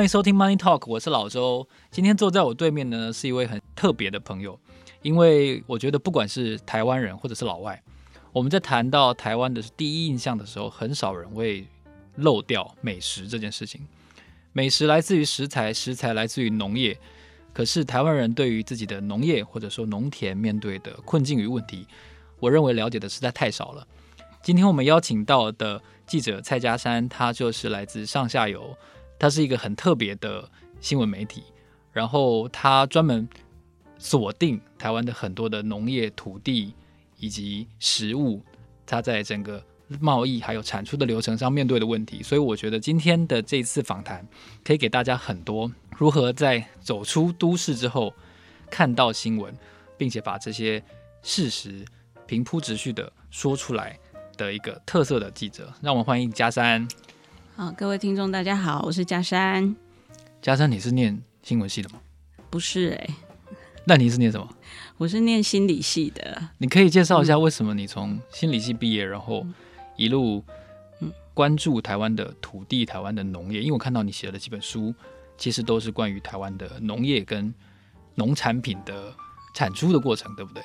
欢迎收听 Money Talk，我是老周。今天坐在我对面的呢是一位很特别的朋友，因为我觉得不管是台湾人或者是老外，我们在谈到台湾的第一印象的时候，很少人会漏掉美食这件事情。美食来自于食材，食材来自于农业。可是台湾人对于自己的农业或者说农田面对的困境与问题，我认为了解的实在太少了。今天我们邀请到的记者蔡家山，他就是来自上下游，他是一个很特别的新闻媒体，然后他专门锁定台湾的很多的农业土地以及食物，他在整个贸易还有产出的流程上面对的问题，所以我觉得今天的这次访谈可以给大家很多如何在走出都市之后看到新闻，并且把这些事实平铺直叙的说出来。的一个特色的记者，让我们欢迎佳珊。好，各位听众，大家好，我是嘉珊。嘉珊，你是念新闻系的吗？不是哎、欸。那你是念什么？我是念心理系的。你可以介绍一下为什么你从心理系毕业，然后一路关注台湾的土地、台湾的农业？因为我看到你写的几本书，其实都是关于台湾的农业跟农产品的产出的过程，对不对？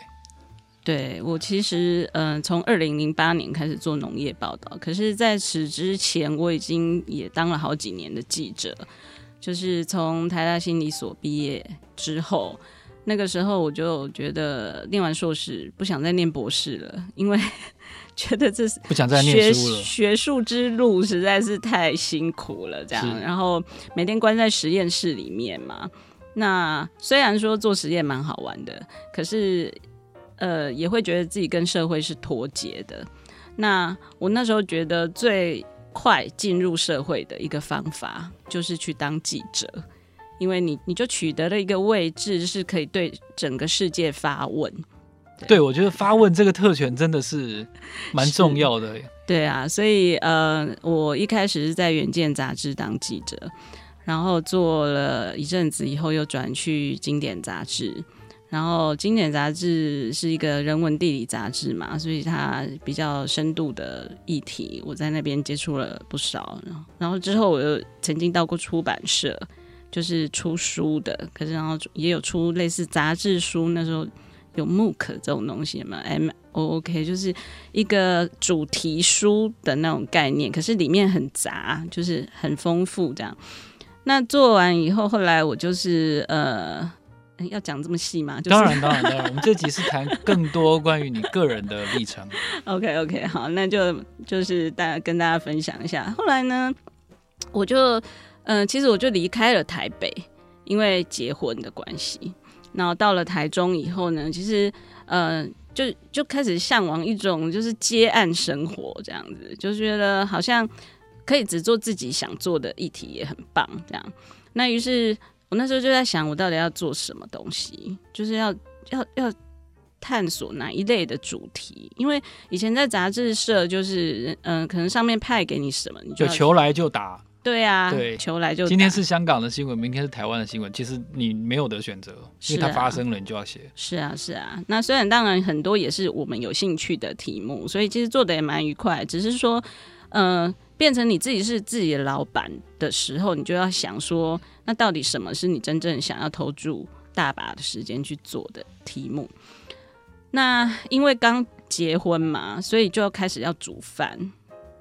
对，我其实，嗯、呃，从二零零八年开始做农业报道，可是在此之前，我已经也当了好几年的记者。就是从台大心理所毕业之后，那个时候我就觉得念完硕士不想再念博士了，因为 觉得这是不想再念书了，学术之路实在是太辛苦了。这样，然后每天关在实验室里面嘛，那虽然说做实验蛮好玩的，可是。呃，也会觉得自己跟社会是脱节的。那我那时候觉得最快进入社会的一个方法，就是去当记者，因为你你就取得了一个位置，是可以对整个世界发问。对，对我觉得发问这个特权真的是蛮重要的。对啊，所以呃，我一开始是在《远见》杂志当记者，然后做了一阵子以后，又转去《经典》杂志。然后，《经典》杂志是一个人文地理杂志嘛，所以它比较深度的议题，我在那边接触了不少。然后之后，我又曾经到过出版社，就是出书的，可是然后也有出类似杂志书，那时候有 MOOC 这种东西嘛，M O O K，就是一个主题书的那种概念，可是里面很杂，就是很丰富这样。那做完以后，后来我就是呃。要讲这么细吗？就是、当然，当然，当然。我们这集是谈更多关于你个人的历程。OK，OK，、okay, okay, 好，那就就是大家跟大家分享一下。后来呢，我就嗯、呃，其实我就离开了台北，因为结婚的关系。然后到了台中以后呢，其实呃，就就开始向往一种就是接案生活这样子，就觉得好像可以只做自己想做的议题也很棒这样。那于是。我那时候就在想，我到底要做什么东西，就是要要要探索哪一类的主题。因为以前在杂志社，就是嗯、呃，可能上面派给你什么，你就，求来就打。对啊，对，求来就打。今天是香港的新闻，明天是台湾的新闻，其实你没有得选择，因为它发生了，你就要写。是啊，是啊。那虽然当然很多也是我们有兴趣的题目，所以其实做的也蛮愉快。只是说，嗯、呃。变成你自己是自己的老板的时候，你就要想说，那到底什么是你真正想要投注大把的时间去做的题目？那因为刚结婚嘛，所以就要开始要煮饭，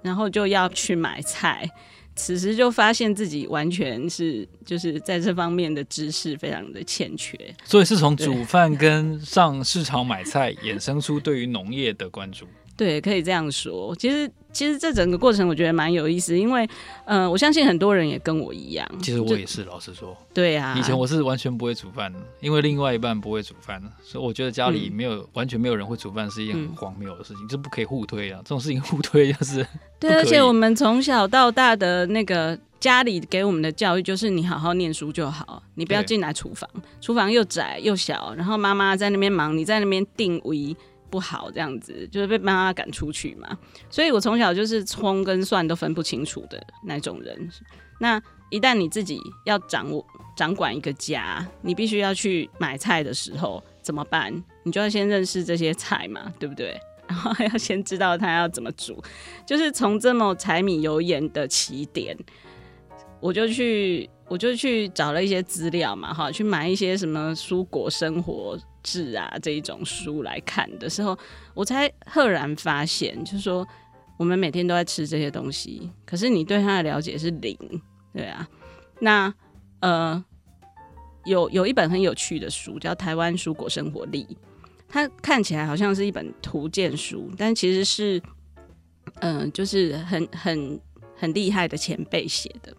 然后就要去买菜。此时就发现自己完全是就是在这方面的知识非常的欠缺，所以是从煮饭跟上市场买菜衍生出对于农业的关注。对，可以这样说。其实，其实这整个过程我觉得蛮有意思，因为，嗯、呃，我相信很多人也跟我一样。其实我也是，老实说。对啊。以前我是完全不会煮饭的，因为另外一半不会煮饭，所以我觉得家里没有、嗯、完全没有人会煮饭是一件很荒谬的事情，这、嗯、不可以互推啊！这种事情互推就是。对，而且我们从小到大的那个家里给我们的教育就是，你好好念书就好，你不要进来厨房，厨房又窄又小，然后妈妈在那边忙，你在那边定位。不好，这样子就是被妈妈赶出去嘛，所以我从小就是葱跟蒜都分不清楚的那种人。那一旦你自己要掌握掌管一个家，你必须要去买菜的时候怎么办？你就要先认识这些菜嘛，对不对？然后还要先知道它要怎么煮，就是从这么柴米油盐的起点，我就去我就去找了一些资料嘛，哈，去买一些什么蔬果生活志啊这一种书来看的时候，我才赫然发现，就是说我们每天都在吃这些东西，可是你对它的了解是零，对啊。那呃，有有一本很有趣的书叫《台湾蔬果生活力》，它看起来好像是一本图鉴书，但其实是嗯、就是很很很厉害的前辈写的。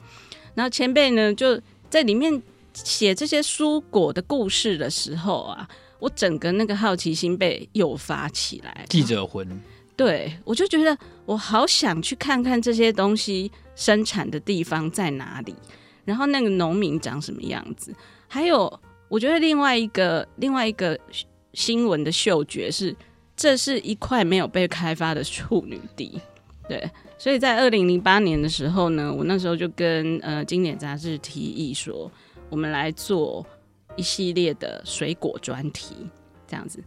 然后前辈呢，就在里面写这些蔬果的故事的时候啊，我整个那个好奇心被诱发起来，记者魂。对，我就觉得我好想去看看这些东西生产的地方在哪里，然后那个农民长什么样子。还有，我觉得另外一个另外一个新闻的嗅觉是，这是一块没有被开发的处女地。对。所以在二零零八年的时候呢，我那时候就跟呃经典杂志提议说，我们来做一系列的水果专题，这样子。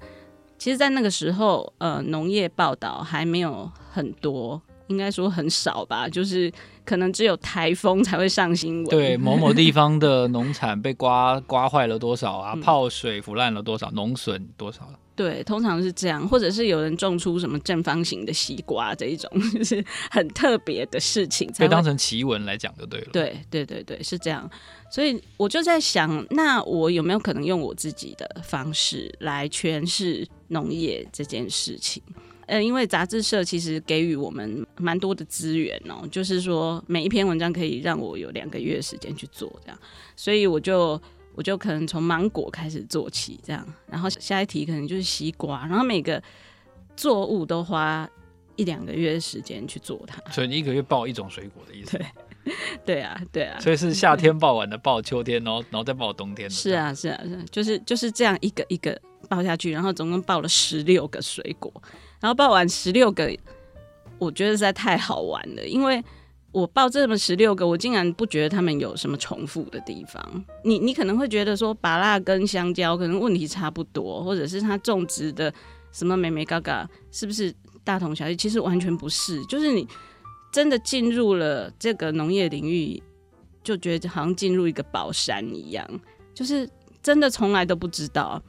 其实，在那个时候，呃，农业报道还没有很多，应该说很少吧，就是可能只有台风才会上新闻。对，某某地方的农产被刮刮坏了多少啊？泡水腐烂了多少？农损多少？对，通常是这样，或者是有人种出什么正方形的西瓜这一种，就是很特别的事情，被当成奇闻来讲就对了。对对对对，是这样。所以我就在想，那我有没有可能用我自己的方式来诠释农业这件事情？呃，因为杂志社其实给予我们蛮多的资源哦，就是说每一篇文章可以让我有两个月时间去做这样，所以我就。我就可能从芒果开始做起，这样，然后下一题可能就是西瓜，然后每个作物都花一两个月的时间去做它。所以你一个月报一种水果的意思？对，对啊，对啊。所以是夏天报完的，报秋天，然后然后再报冬天的。是啊，是啊，是啊，就是就是这样一个一个报下去，然后总共报了十六个水果，然后报完十六个，我觉得实在太好玩了，因为。我报这么十六个，我竟然不觉得他们有什么重复的地方。你你可能会觉得说，芭辣跟香蕉可能问题差不多，或者是它种植的什么眉眉角角是不是大同小异？其实完全不是，就是你真的进入了这个农业领域，就觉得好像进入一个宝山一样，就是真的从来都不知道。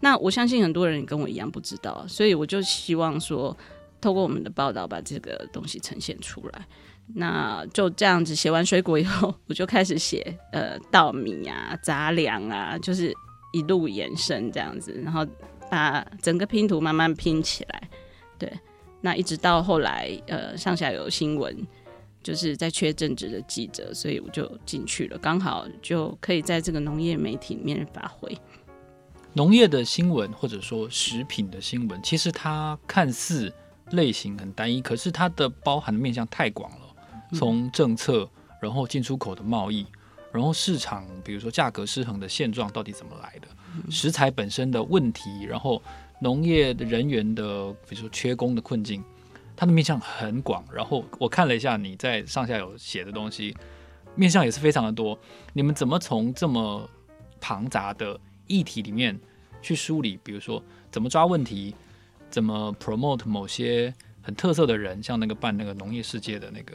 那我相信很多人也跟我一样不知道，所以我就希望说，透过我们的报道，把这个东西呈现出来。那就这样子写完水果以后，我就开始写呃稻米啊、杂粮啊，就是一路延伸这样子，然后把整个拼图慢慢拼起来。对，那一直到后来呃上下游新闻就是在缺正职的记者，所以我就进去了，刚好就可以在这个农业媒体里面发挥。农业的新闻或者说食品的新闻，其实它看似类型很单一，可是它的包含的面向太广了。从政策，然后进出口的贸易，然后市场，比如说价格失衡的现状到底怎么来的？食材本身的问题，然后农业的人员的，比如说缺工的困境，它的面向很广。然后我看了一下你在上下游写的东西，面向也是非常的多。你们怎么从这么庞杂的议题里面去梳理？比如说怎么抓问题，怎么 promote 某些很特色的人，像那个办那个农业世界的那个。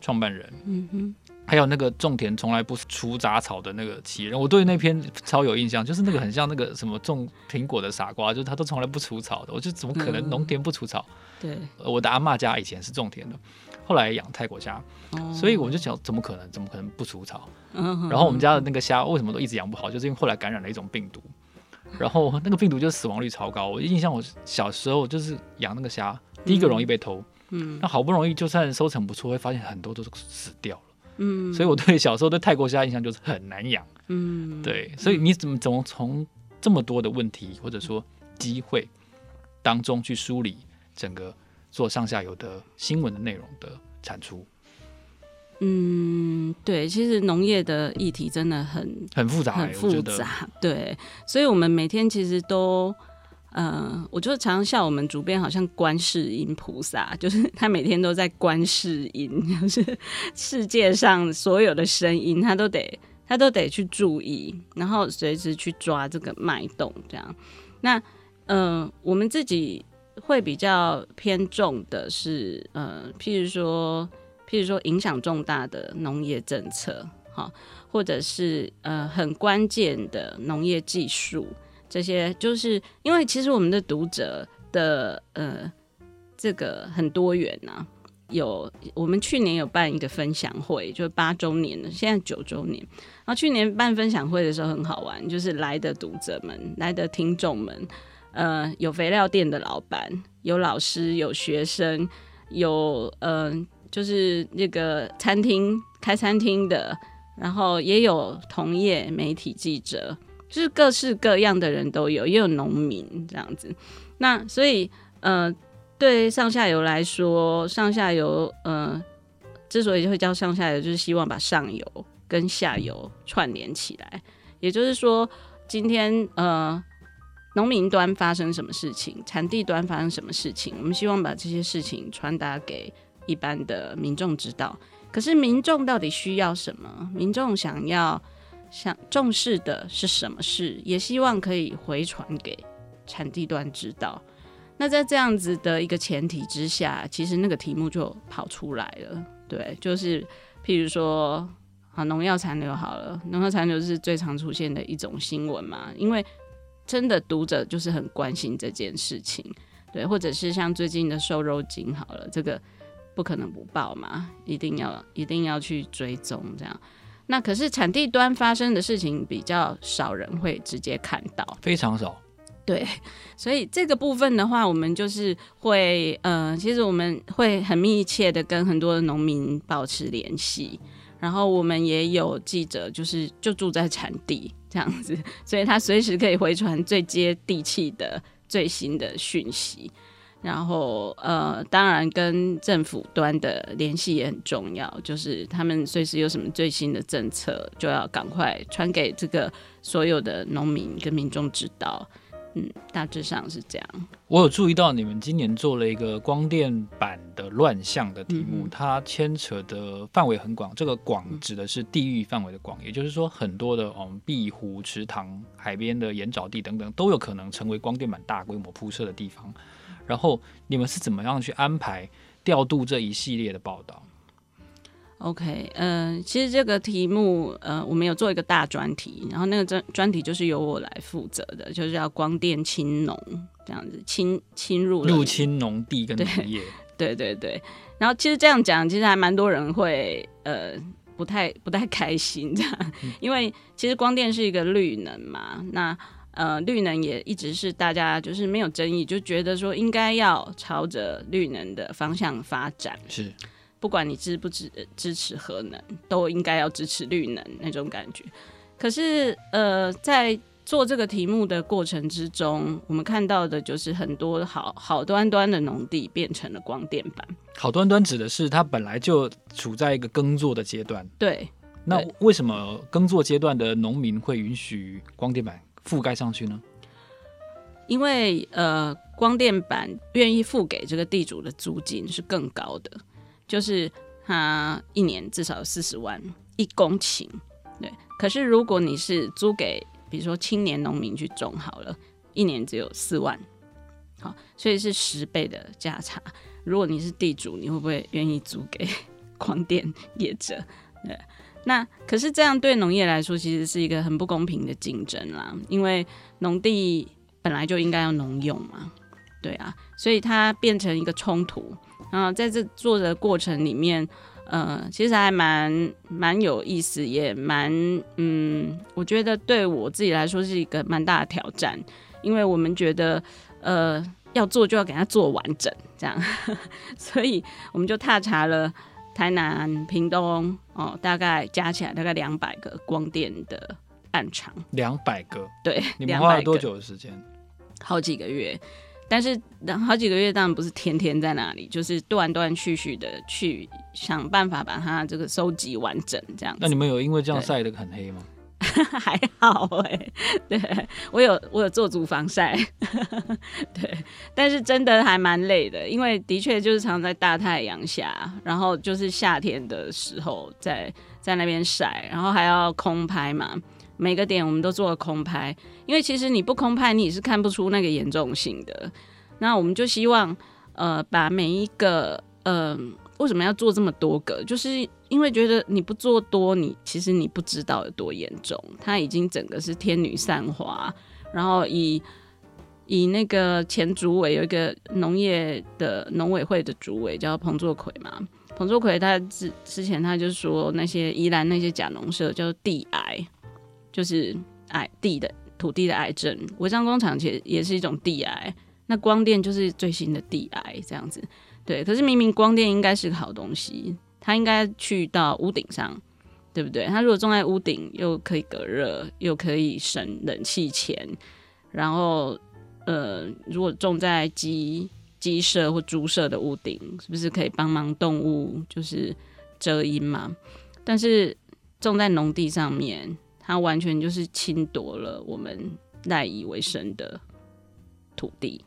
创办人，嗯哼，还有那个种田从来不除杂草的那个企业人，我对那篇超有印象，就是那个很像那个什么种苹果的傻瓜，就是他都从来不除草的，我就怎么可能农田不除草？对，我的阿嬷家以前是种田的，后来养泰国虾，所以我就想，怎么可能？怎么可能不除草？然后我们家的那个虾为什么都一直养不好？就是因为后来感染了一种病毒，然后那个病毒就死亡率超高。我印象我小时候就是养那个虾，第一个容易被偷。嗯，那好不容易就算收成不错，会发现很多都是死掉了。嗯，所以我对小时候对泰国虾印象就是很难养。嗯，对，所以你怎么怎么从这么多的问题或者说机会当中去梳理整个做上下游的新闻的内容的产出？嗯，对，其实农业的议题真的很很复杂，很复杂。对，所以我们每天其实都。呃，我就常常笑我们主编好像观世音菩萨，就是他每天都在观世音，就是世界上所有的声音，他都得他都得去注意，然后随时去抓这个脉动，这样。那呃，我们自己会比较偏重的是呃，譬如说，譬如说影响重大的农业政策，好，或者是呃很关键的农业技术，这些就是因为其实我们的读者的呃这个很多元呐、啊。有我们去年有办一个分享会，就是八周年了，现在九周年。然后去年办分享会的时候很好玩，就是来的读者们、来的听众们，呃，有肥料店的老板，有老师，有学生，有呃，就是那个餐厅开餐厅的，然后也有同业媒体记者，就是各式各样的人都有，也有农民这样子。那所以呃。对上下游来说，上下游呃，之所以会叫上下游，就是希望把上游跟下游串联起来。也就是说，今天呃，农民端发生什么事情，产地端发生什么事情，我们希望把这些事情传达给一般的民众知道。可是民众到底需要什么？民众想要想重视的是什么事？也希望可以回传给产地端知道。那在这样子的一个前提之下，其实那个题目就跑出来了。对，就是譬如说，啊，农药残留好了，农药残留是最常出现的一种新闻嘛，因为真的读者就是很关心这件事情，对，或者是像最近的瘦肉精好了，这个不可能不报嘛，一定要一定要去追踪这样。那可是产地端发生的事情比较少人会直接看到，非常少。对，所以这个部分的话，我们就是会，呃，其实我们会很密切的跟很多的农民保持联系，然后我们也有记者，就是就住在产地这样子，所以他随时可以回传最接地气的最新的讯息，然后呃，当然跟政府端的联系也很重要，就是他们随时有什么最新的政策，就要赶快传给这个所有的农民跟民众知道。嗯，大致上是这样。我有注意到你们今年做了一个光电版的乱象的题目，嗯、它牵扯的范围很广。这个“广”指的是地域范围的“广”，也就是说，很多的嗯碧湖、池塘、海边的盐沼地等等，都有可能成为光电板大规模铺设的地方。然后你们是怎么样去安排调度这一系列的报道？OK，嗯、呃，其实这个题目，呃，我们有做一个大专题，然后那个专专题就是由我来负责的，就是要光电侵农这样子侵侵入入侵农地跟农业，对 对对。然后其实这样讲，其实还蛮多人会呃不太不太开心这样，嗯、因为其实光电是一个绿能嘛，那呃绿能也一直是大家就是没有争议，就觉得说应该要朝着绿能的方向发展是。不管你支不支支持核能，都应该要支持绿能那种感觉。可是，呃，在做这个题目的过程之中，我们看到的就是很多好好端端的农地变成了光电板。好端端指的是它本来就处在一个耕作的阶段。对。那为什么耕作阶段的农民会允许光电板覆盖上去呢？因为，呃，光电板愿意付给这个地主的租金是更高的。就是他一年至少四十万一公顷，对。可是如果你是租给，比如说青年农民去种好了，一年只有四万，好，所以是十倍的价差。如果你是地主，你会不会愿意租给 光电业者？对。那可是这样对农业来说，其实是一个很不公平的竞争啦，因为农地本来就应该要农用嘛，对啊，所以它变成一个冲突。然后在这做的过程里面，呃，其实还蛮蛮有意思，也蛮嗯，我觉得对我自己来说是一个蛮大的挑战，因为我们觉得呃要做就要给它做完整，这样，所以我们就踏查了台南、屏东哦，大概加起来大概两百个光电的暗场，两百个，对，你们花了多久的时间？好几个月。但是好几个月当然不是天天在那里，就是断断续续的去想办法把它这个收集完整这样子。那你们有因为这样晒得很黑吗？还好哎、对我有我有做足防晒，对，但是真的还蛮累的，因为的确就是常在大太阳下，然后就是夏天的时候在在那边晒，然后还要空拍嘛。每个点我们都做了空拍，因为其实你不空拍，你也是看不出那个严重性的。那我们就希望，呃，把每一个呃为什么要做这么多个？就是因为觉得你不做多，你其实你不知道有多严重。它已经整个是天女散花，然后以以那个前主委有一个农业的农委会的主委叫彭作奎嘛，彭作奎他之之前他就说那些宜兰那些假农舍叫地癌，就是癌地的土地的癌症，违章工厂其实也是一种地癌。那光电就是最新的地癌这样子，对。可是明明光电应该是个好东西，它应该去到屋顶上，对不对？它如果种在屋顶，又可以隔热，又可以省冷气钱，然后呃，如果种在鸡鸡舍或猪舍的屋顶，是不是可以帮忙动物就是遮阴嘛？但是种在农地上面，它完全就是侵夺了我们赖以为生的土地。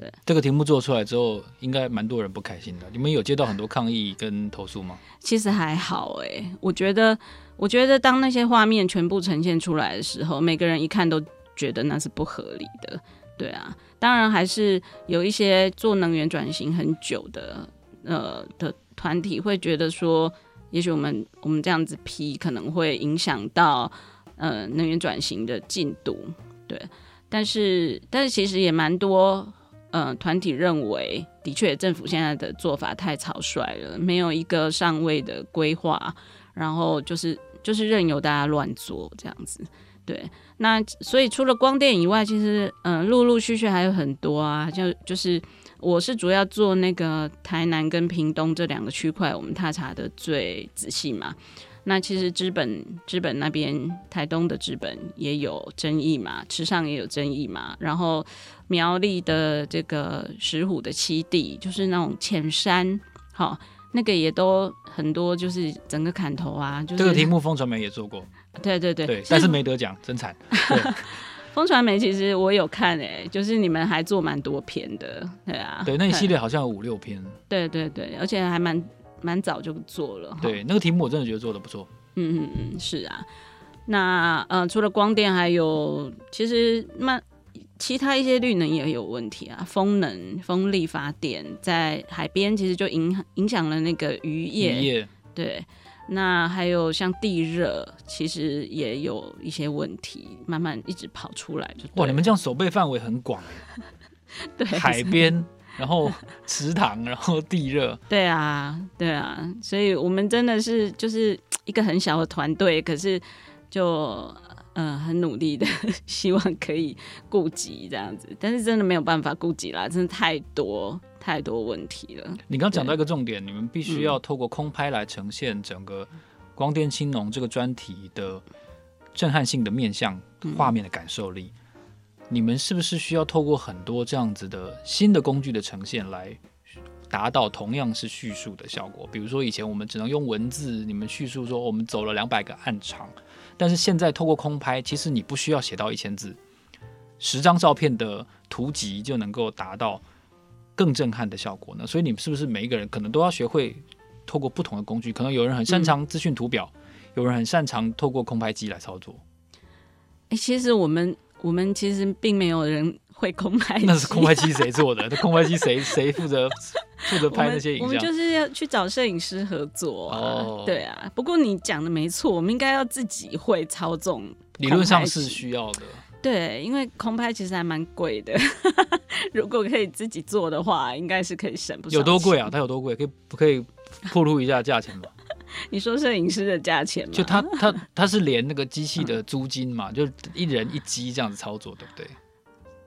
对，这个题目做出来之后，应该蛮多人不开心的。你们有接到很多抗议跟投诉吗？其实还好哎、欸，我觉得，我觉得当那些画面全部呈现出来的时候，每个人一看都觉得那是不合理的。对啊，当然还是有一些做能源转型很久的呃的团体会觉得说，也许我们我们这样子批可能会影响到呃能源转型的进度。对，但是但是其实也蛮多。嗯，团体认为，的确，政府现在的做法太草率了，没有一个上位的规划，然后就是就是任由大家乱做这样子。对，那所以除了光电以外，其实嗯，陆陆续续还有很多啊，就就是我是主要做那个台南跟屏东这两个区块，我们踏查的最仔细嘛。那其实资本资本那边，台东的资本也有争议嘛，池上也有争议嘛。然后苗栗的这个石虎的七地，就是那种浅山，好，那个也都很多，就是整个砍头啊。就是、这个题目风传媒也做过，对对对，对，但是没得奖，真惨。风传媒其实我有看诶、欸，就是你们还做蛮多篇的，对啊。对，那一系列好像有五六篇。对对对，而且还蛮。蛮早就做了，对，那个题目我真的觉得做的不错。嗯嗯嗯，是啊。那呃，除了光电，还有其实那其他一些绿能也有问题啊。风能、风力发电在海边其实就影影响了那个渔业。渔业。对。那还有像地热，其实也有一些问题，慢慢一直跑出来就。哇，你们这样守备范围很广。对。海边。然后池塘，然后地热，对啊，对啊，所以我们真的是就是一个很小的团队，可是就嗯很努力的，希望可以顾及这样子，但是真的没有办法顾及啦，真的太多太多问题了。你刚刚讲到一个重点，你们必须要透过空拍来呈现整个光电青农这个专题的震撼性的面向画面的感受力。你们是不是需要透过很多这样子的新的工具的呈现，来达到同样是叙述的效果？比如说以前我们只能用文字，你们叙述说我们走了两百个暗场，但是现在透过空拍，其实你不需要写到一千字，十张照片的图集就能够达到更震撼的效果呢？所以你们是不是每一个人可能都要学会透过不同的工具？可能有人很擅长资讯图表，有人很擅长透过空拍机来操作。其实我们。我们其实并没有人会空拍机，那是空拍机谁做的？那空拍机谁谁负责负责拍那些影像？我们就是要去找摄影师合作啊。哦，对啊。不过你讲的没错，我们应该要自己会操纵。理论上是需要的。对，因为空拍其实还蛮贵的。如果可以自己做的话，应该是可以省不少。有多贵啊？它有多贵？可以不可以透露一下价钱吗？你说摄影师的价钱吗？就他他他是连那个机器的租金嘛，嗯、就一人一机这样子操作，对不对？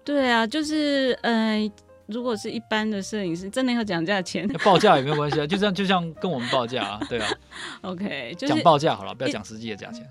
对啊，就是呃，如果是一般的摄影师，真的要讲价钱，报价也没有关系啊，就这样就像跟我们报价啊，对啊。OK，就讲报价好了，不要讲实际的价钱。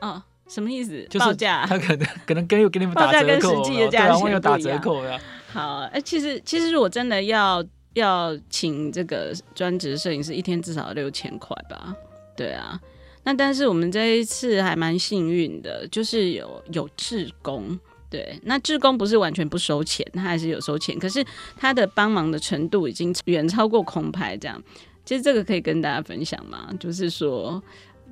哦，什么意思？就是、报价他可能可能跟给你们打折扣，跟实际的价钱打折扣呀。好，哎、欸，其实其实如果真的要。要请这个专职摄影师一天至少六千块吧？对啊，那但是我们这一次还蛮幸运的，就是有有志工，对，那志工不是完全不收钱，他还是有收钱，可是他的帮忙的程度已经远超过空拍这样。其实这个可以跟大家分享嘛，就是说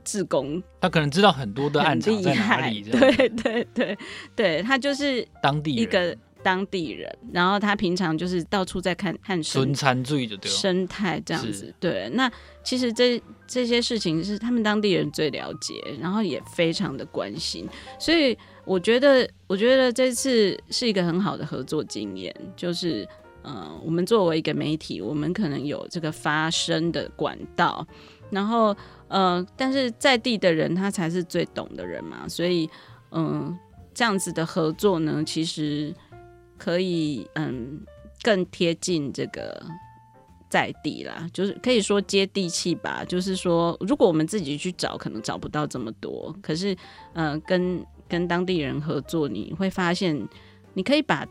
志工他可能知道很多的案场在哪里，对对对对，他就是当地一个。当地人，然后他平常就是到处在看看生生生态这样子。对，那其实这这些事情是他们当地人最了解，然后也非常的关心，所以我觉得，我觉得这次是一个很好的合作经验，就是。嗯，我们作为一个媒体，我们可能有这个发声的管道，然后呃，但是在地的人他才是最懂的人嘛，所以嗯，这样子的合作呢，其实可以嗯更贴近这个在地啦，就是可以说接地气吧。就是说，如果我们自己去找，可能找不到这么多，可是嗯、跟跟当地人合作，你会发现你可以把。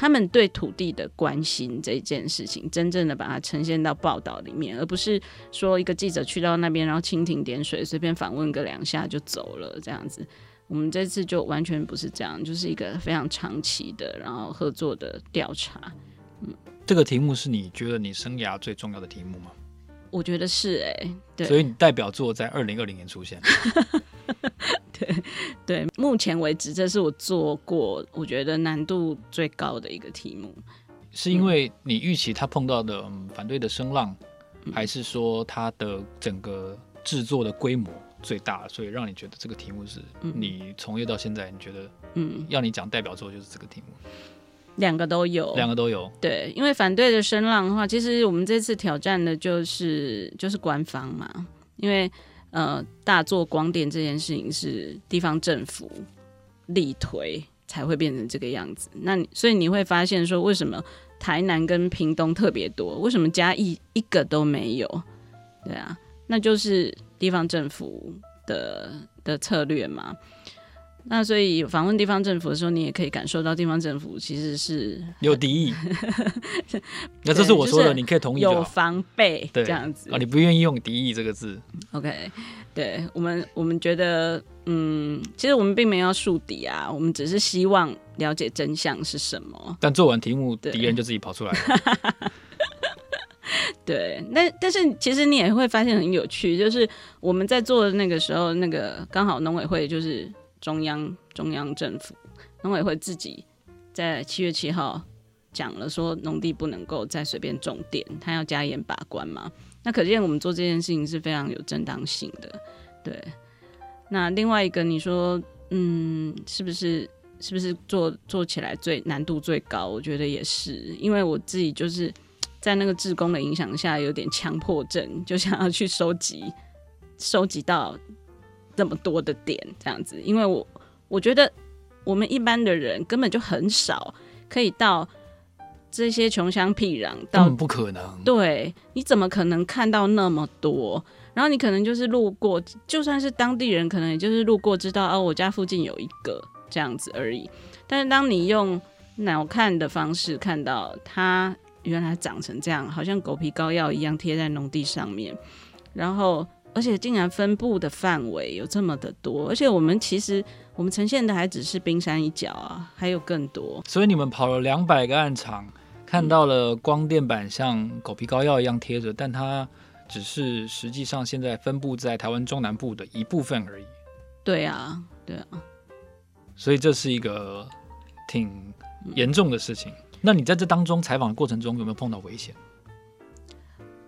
他们对土地的关心这件事情，真正的把它呈现到报道里面，而不是说一个记者去到那边，然后蜻蜓点水，随便访问个两下就走了这样子。我们这次就完全不是这样，就是一个非常长期的，然后合作的调查。嗯，这个题目是你觉得你生涯最重要的题目吗？我觉得是哎、欸，对，所以你代表作在二零二零年出现。对对，目前为止，这是我做过我觉得难度最高的一个题目。是因为你预期他碰到的、嗯、反对的声浪，嗯、还是说他的整个制作的规模最大，所以让你觉得这个题目是你从业到现在，你觉得嗯，要你讲代表作就是这个题目？两个都有，两个都有。对，因为反对的声浪的话，其实我们这次挑战的就是就是官方嘛，因为。呃，大做光电这件事情是地方政府力推才会变成这个样子。那所以你会发现说，为什么台南跟屏东特别多？为什么嘉义一个都没有？对啊，那就是地方政府的的策略嘛。那所以访问地方政府的时候，你也可以感受到地方政府其实是有敌意。那这是我说的，你可以同意有防备这样子啊？你不愿意用“敌意”这个字？OK，对我们，我们觉得，嗯，其实我们并没有要树敌啊，我们只是希望了解真相是什么。但做完题目，敌人就自己跑出来了。对，那但是其实你也会发现很有趣，就是我们在做的那个时候，那个刚好农委会就是。中央中央政府农委会自己在七月七号讲了，说农地不能够再随便种电，他要加严把关嘛。那可见我们做这件事情是非常有正当性的。对，那另外一个你说，嗯，是不是是不是做做起来最难度最高？我觉得也是，因为我自己就是在那个志工的影响下，有点强迫症，就想要去收集收集到。这么多的点这样子，因为我我觉得我们一般的人根本就很少可以到这些穷乡僻壤，到不可能。对，你怎么可能看到那么多？然后你可能就是路过，就算是当地人，可能也就是路过知道哦，我家附近有一个这样子而已。但是当你用脑看的方式看到它原来长成这样，好像狗皮膏药一样贴在农地上面，然后。而且竟然分布的范围有这么的多，而且我们其实我们呈现的还只是冰山一角啊，还有更多。所以你们跑了两百个暗场，看到了光电板像狗皮膏药一样贴着，但它只是实际上现在分布在台湾中南部的一部分而已。对啊，对啊。所以这是一个挺严重的事情。那你在这当中采访的过程中有没有碰到危险？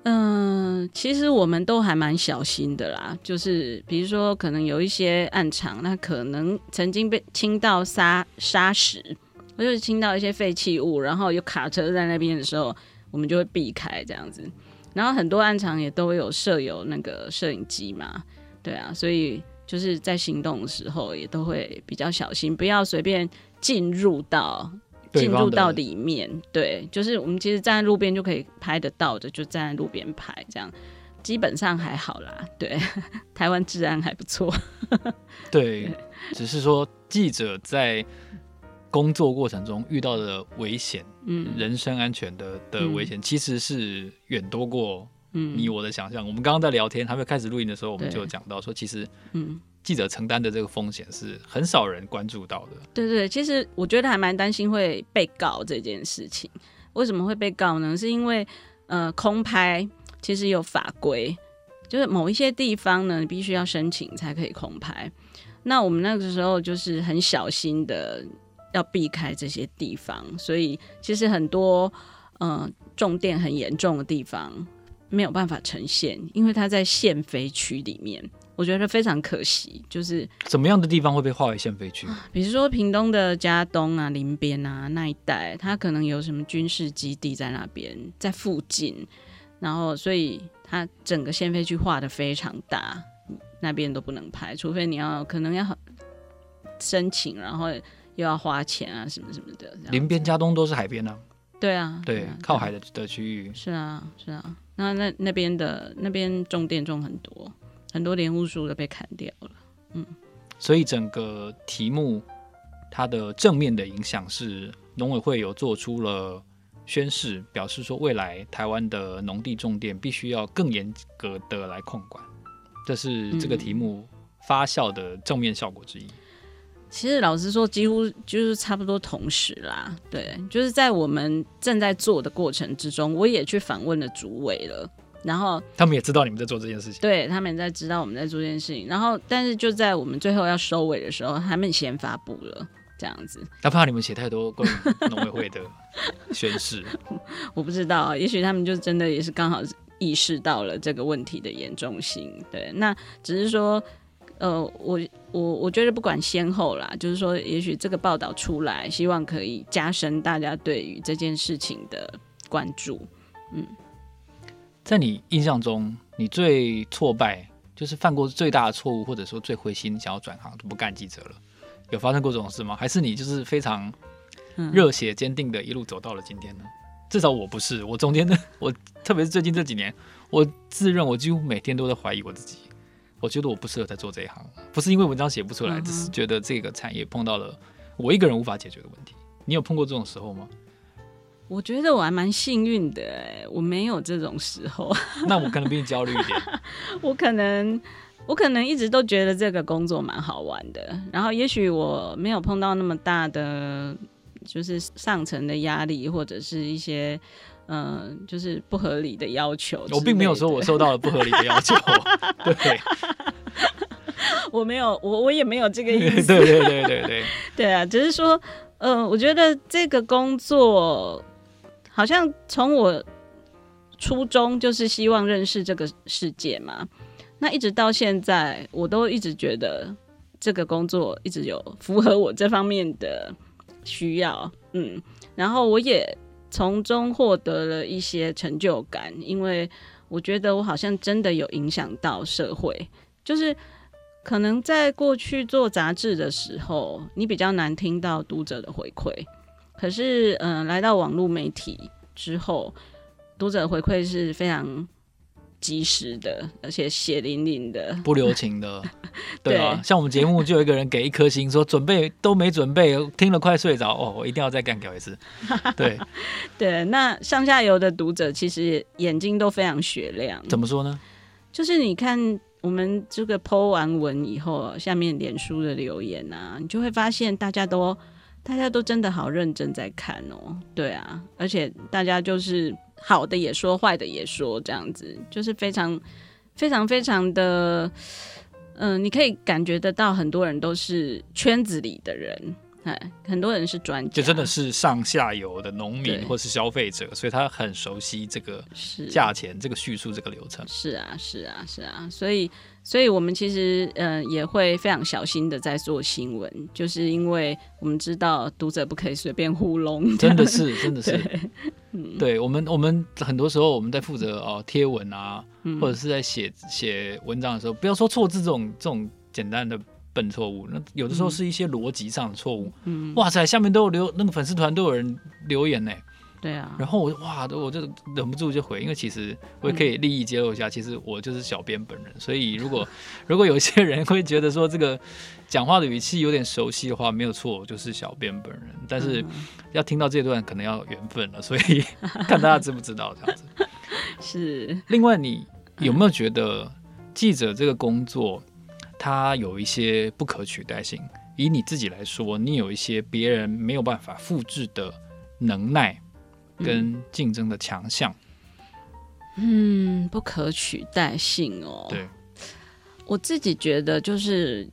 嗯，其实我们都还蛮小心的啦。就是比如说，可能有一些暗场，那可能曾经被倾到沙沙石，或者是倾到一些废弃物，然后有卡车在那边的时候，我们就会避开这样子。然后很多暗场也都有设有那个摄影机嘛，对啊，所以就是在行动的时候也都会比较小心，不要随便进入到。进入到里面，对，就是我们其实站在路边就可以拍得到的，就站在路边拍，这样基本上还好啦。对，台湾治安还不错。对，对，只是说记者在工作过程中遇到的危险，嗯，人身安全的的危险，其实是远多过你我的想象。嗯，我们刚刚在聊天，还没有开始录音的时候，我们就讲到说，其实，嗯。记者承担的这个风险是很少人关注到的。对对，其实我觉得还蛮担心会被告这件事情。为什么会被告呢？是因为呃，空拍其实有法规，就是某一些地方呢，你必须要申请才可以空拍。那我们那个时候就是很小心的要避开这些地方，所以其实很多嗯、呃、重电很严重的地方没有办法呈现，因为它在限飞区里面，我觉得非常可惜。就是什么样的地方会被划为限飞区？比如说屏东的嘉东啊、林边啊那一带，它可能有什么军事基地在那边，在附近，然后所以它整个限飞区划的非常大，那边都不能拍，除非你要可能要申请，然后。又要花钱啊，什么什么的。林边、嘉东都是海边啊。对啊，对，靠海的的区域。是啊，是啊。那那那边的那边种电种很多，很多莲雾树都被砍掉了。嗯。所以整个题目它的正面的影响是，农委会有做出了宣示，表示说未来台湾的农地重点必须要更严格的来控管，这是这个题目发酵的正面效果之一。其实老实说，几乎就是差不多同时啦。对，就是在我们正在做的过程之中，我也去访问了主委了。然后他们也知道你们在做这件事情，对，他们在知道我们在做这件事情。然后，但是就在我们最后要收尾的时候，他们先发布了这样子。他怕你们写太多关于农委会的 宣誓，我不知道，也许他们就真的也是刚好意识到了这个问题的严重性。对，那只是说。呃，我我我觉得不管先后啦，就是说，也许这个报道出来，希望可以加深大家对于这件事情的关注。嗯，在你印象中，你最挫败，就是犯过最大的错误，或者说最灰心，想要转行就不干记者了，有发生过这种事吗？还是你就是非常热血坚定的一路走到了今天呢？嗯、至少我不是，我中间的，我特别是最近这几年，我自认我几乎每天都在怀疑我自己。我觉得我不适合再做这一行，不是因为文章写不出来，只是觉得这个产业碰到了我一个人无法解决的问题。你有碰过这种时候吗？我觉得我还蛮幸运的，哎，我没有这种时候。那我可能比你焦虑一点。我可能，我可能一直都觉得这个工作蛮好玩的。然后，也许我没有碰到那么大的，就是上层的压力，或者是一些。嗯，就是不合理的要求。我并没有说我受到了不合理的要求，对，我没有，我我也没有这个意思。对对对对对，对啊，只是说，嗯，我觉得这个工作好像从我初衷就是希望认识这个世界嘛，那一直到现在，我都一直觉得这个工作一直有符合我这方面的需要，嗯，然后我也。从中获得了一些成就感，因为我觉得我好像真的有影响到社会。就是可能在过去做杂志的时候，你比较难听到读者的回馈，可是嗯、呃，来到网络媒体之后，读者回馈是非常。及时的，而且血淋淋的，不留情的，对啊，对像我们节目就有一个人给一颗星，说准备都没准备，听了快睡着哦，我一定要再干掉一次。对，对，那上下游的读者其实眼睛都非常雪亮。怎么说呢？就是你看我们这个 po 完文以后，下面脸书的留言啊，你就会发现大家都大家都真的好认真在看哦。对啊，而且大家就是。好的也说，坏的也说，这样子就是非常、非常、非常的，嗯、呃，你可以感觉得到，很多人都是圈子里的人。哎，很多人是专家，就真的是上下游的农民或是消费者，所以他很熟悉这个价钱、这个叙述、这个流程。是啊，是啊，是啊，所以，所以我们其实嗯、呃、也会非常小心的在做新闻，就是因为我们知道读者不可以随便糊弄。真的是，真的是，对，嗯、对我们，我们很多时候我们在负责哦贴文啊，嗯、或者是在写写文章的时候，不要说错字这种这种简单的。笨错误，那有的时候是一些逻辑上的错误。嗯，哇塞，下面都有留那个粉丝团都有人留言呢。对啊，然后我哇，我就忍不住就回，因为其实我也可以利益揭露一下，嗯、其实我就是小编本人。所以如果如果有一些人会觉得说这个讲话的语气有点熟悉的话，没有错，我就是小编本人。但是要听到这段可能要缘分了，所以 看大家知不知道这样子。是。另外，你有没有觉得记者这个工作？它有一些不可取代性。以你自己来说，你有一些别人没有办法复制的能耐跟竞争的强项。嗯，不可取代性哦。对，我自己觉得就是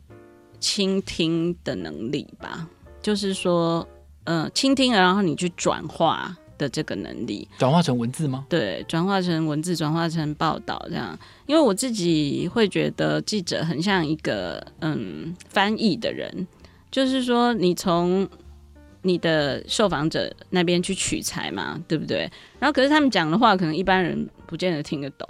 倾听的能力吧。就是说，呃，倾听了，然后你去转化的这个能力，转化成文字吗？对，转化成文字，转化成报道这样。因为我自己会觉得记者很像一个嗯翻译的人，就是说你从你的受访者那边去取材嘛，对不对？然后可是他们讲的话，可能一般人不见得听得懂。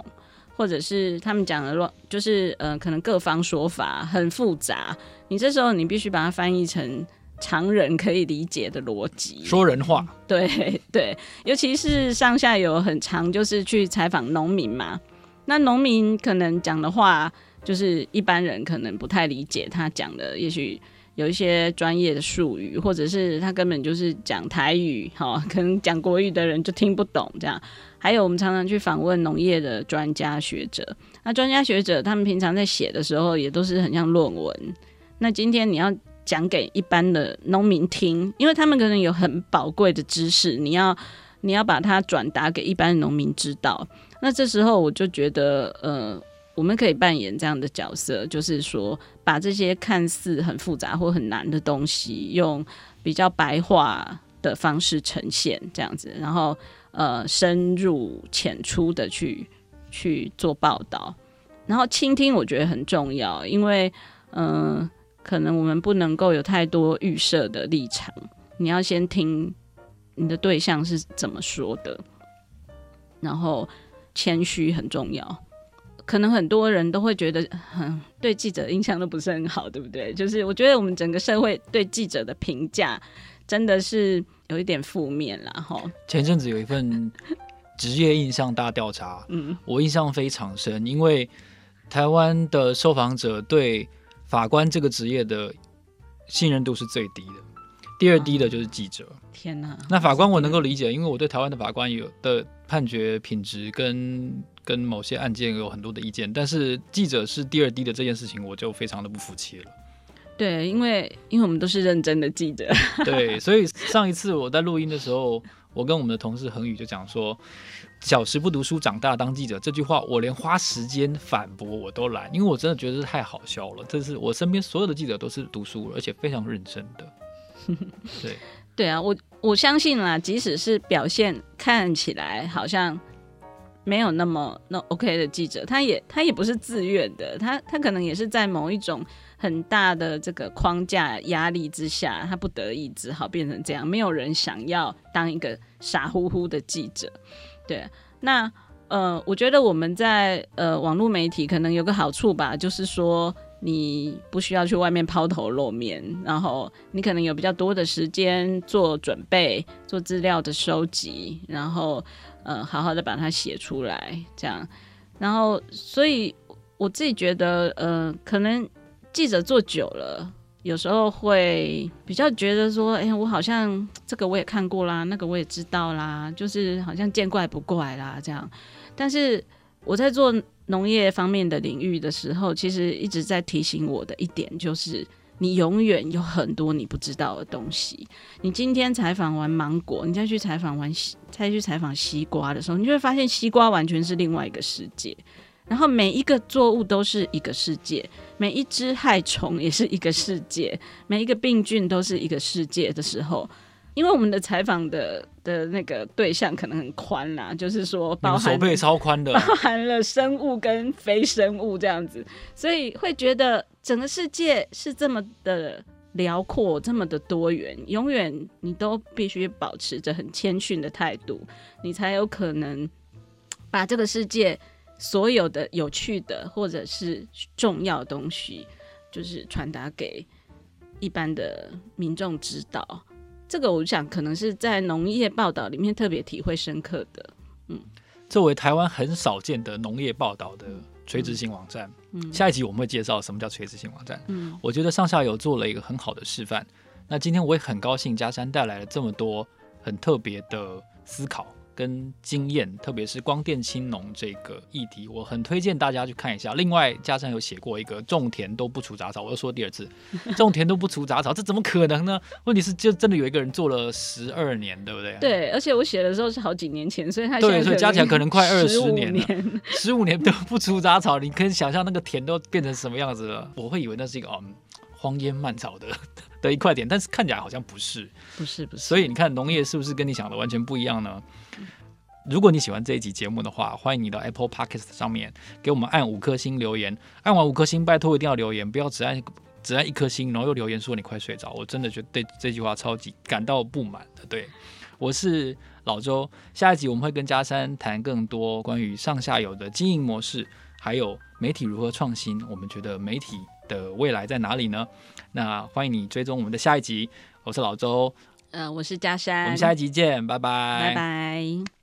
或者是他们讲的乱，就是呃，可能各方说法很复杂，你这时候你必须把它翻译成常人可以理解的逻辑，说人话。对对，尤其是上下游很长，就是去采访农民嘛，那农民可能讲的话，就是一般人可能不太理解他讲的，也许有一些专业的术语，或者是他根本就是讲台语，哈，可能讲国语的人就听不懂这样。还有，我们常常去访问农业的专家学者。那专家学者他们平常在写的时候，也都是很像论文。那今天你要讲给一般的农民听，因为他们可能有很宝贵的知识，你要你要把它转达给一般的农民知道。那这时候我就觉得，呃，我们可以扮演这样的角色，就是说，把这些看似很复杂或很难的东西，用比较白话的方式呈现，这样子，然后。呃，深入浅出的去去做报道，然后倾听，我觉得很重要，因为嗯、可能我们不能够有太多预设的立场，你要先听你的对象是怎么说的，然后谦虚很重要。可能很多人都会觉得，嗯，对记者印象都不是很好，对不对？就是我觉得我们整个社会对记者的评价真的是。有一点负面了哈。前阵子有一份职业印象大调查，嗯，我印象非常深，因为台湾的受访者对法官这个职业的信任度是最低的，第二低的就是记者。天哪！那法官我能够理解，因为我对台湾的法官有的判决品质跟跟某些案件有很多的意见，但是记者是第二低的这件事情，我就非常的不服气了。对，因为因为我们都是认真的记者。对，所以上一次我在录音的时候，我跟我们的同事恒宇就讲说：“小时不读书，长大当记者。”这句话我连花时间反驳我都懒，因为我真的觉得太好笑了。这是我身边所有的记者都是读书，而且非常认真的。对，对啊，我我相信啦，即使是表现看起来好像没有那么那 OK 的记者，他也他也不是自愿的，他他可能也是在某一种。很大的这个框架压力之下，他不得已只好变成这样。没有人想要当一个傻乎乎的记者，对。那呃，我觉得我们在呃网络媒体可能有个好处吧，就是说你不需要去外面抛头露面，然后你可能有比较多的时间做准备、做资料的收集，然后呃好好的把它写出来，这样。然后，所以我自己觉得呃可能。记者做久了，有时候会比较觉得说：“哎、我好像这个我也看过啦，那个我也知道啦，就是好像见怪不怪啦这样。”但是我在做农业方面的领域的时候，其实一直在提醒我的一点就是：你永远有很多你不知道的东西。你今天采访完芒果，你再去采访完西，再去采访西瓜的时候，你就会发现西瓜完全是另外一个世界。然后每一个作物都是一个世界，每一只害虫也是一个世界，每一个病菌都是一个世界的时候，因为我们的采访的的那个对象可能很宽啦，就是说包含手背超宽的，包含了生物跟非生物这样子，所以会觉得整个世界是这么的辽阔，这么的多元，永远你都必须保持着很谦逊的态度，你才有可能把这个世界。所有的有趣的或者是重要的东西，就是传达给一般的民众知道。这个我想可能是在农业报道里面特别体会深刻的。嗯，作为台湾很少见的农业报道的垂直型网站，嗯，下一集我们会介绍什么叫垂直型网站。嗯，我觉得上下游做了一个很好的示范。那今天我也很高兴，嘉山带来了这么多很特别的思考。跟经验，特别是光电青农这个议题，我很推荐大家去看一下。另外，加上有写过一个种田都不除杂草，我又说第二次，种田都不除杂草，这怎么可能呢？问题是，就真的有一个人做了十二年，对不对？对，而且我写的时候是好几年前，所以他对，所以加起来可能快二十年了，十五年都不除杂草，你可以想象那个田都变成什么样子了。我会以为那是一个嗯荒烟蔓草的 的一块点，但是看起来好像不是，不是不是。所以你看农业是不是跟你想的完全不一样呢？如果你喜欢这一集节目的话，欢迎你到 Apple Podcast 上面给我们按五颗星留言。按完五颗星，拜托一定要留言，不要只按只按一颗星，然后又留言说你快睡着。我真的觉得对这句话超级感到不满的。对，我是老周，下一集我们会跟嘉山谈更多关于上下游的经营模式，还有媒体如何创新。我们觉得媒体的未来在哪里呢？那欢迎你追踪我们的下一集。我是老周，呃，我是嘉山，我们下一集见，拜拜，拜拜。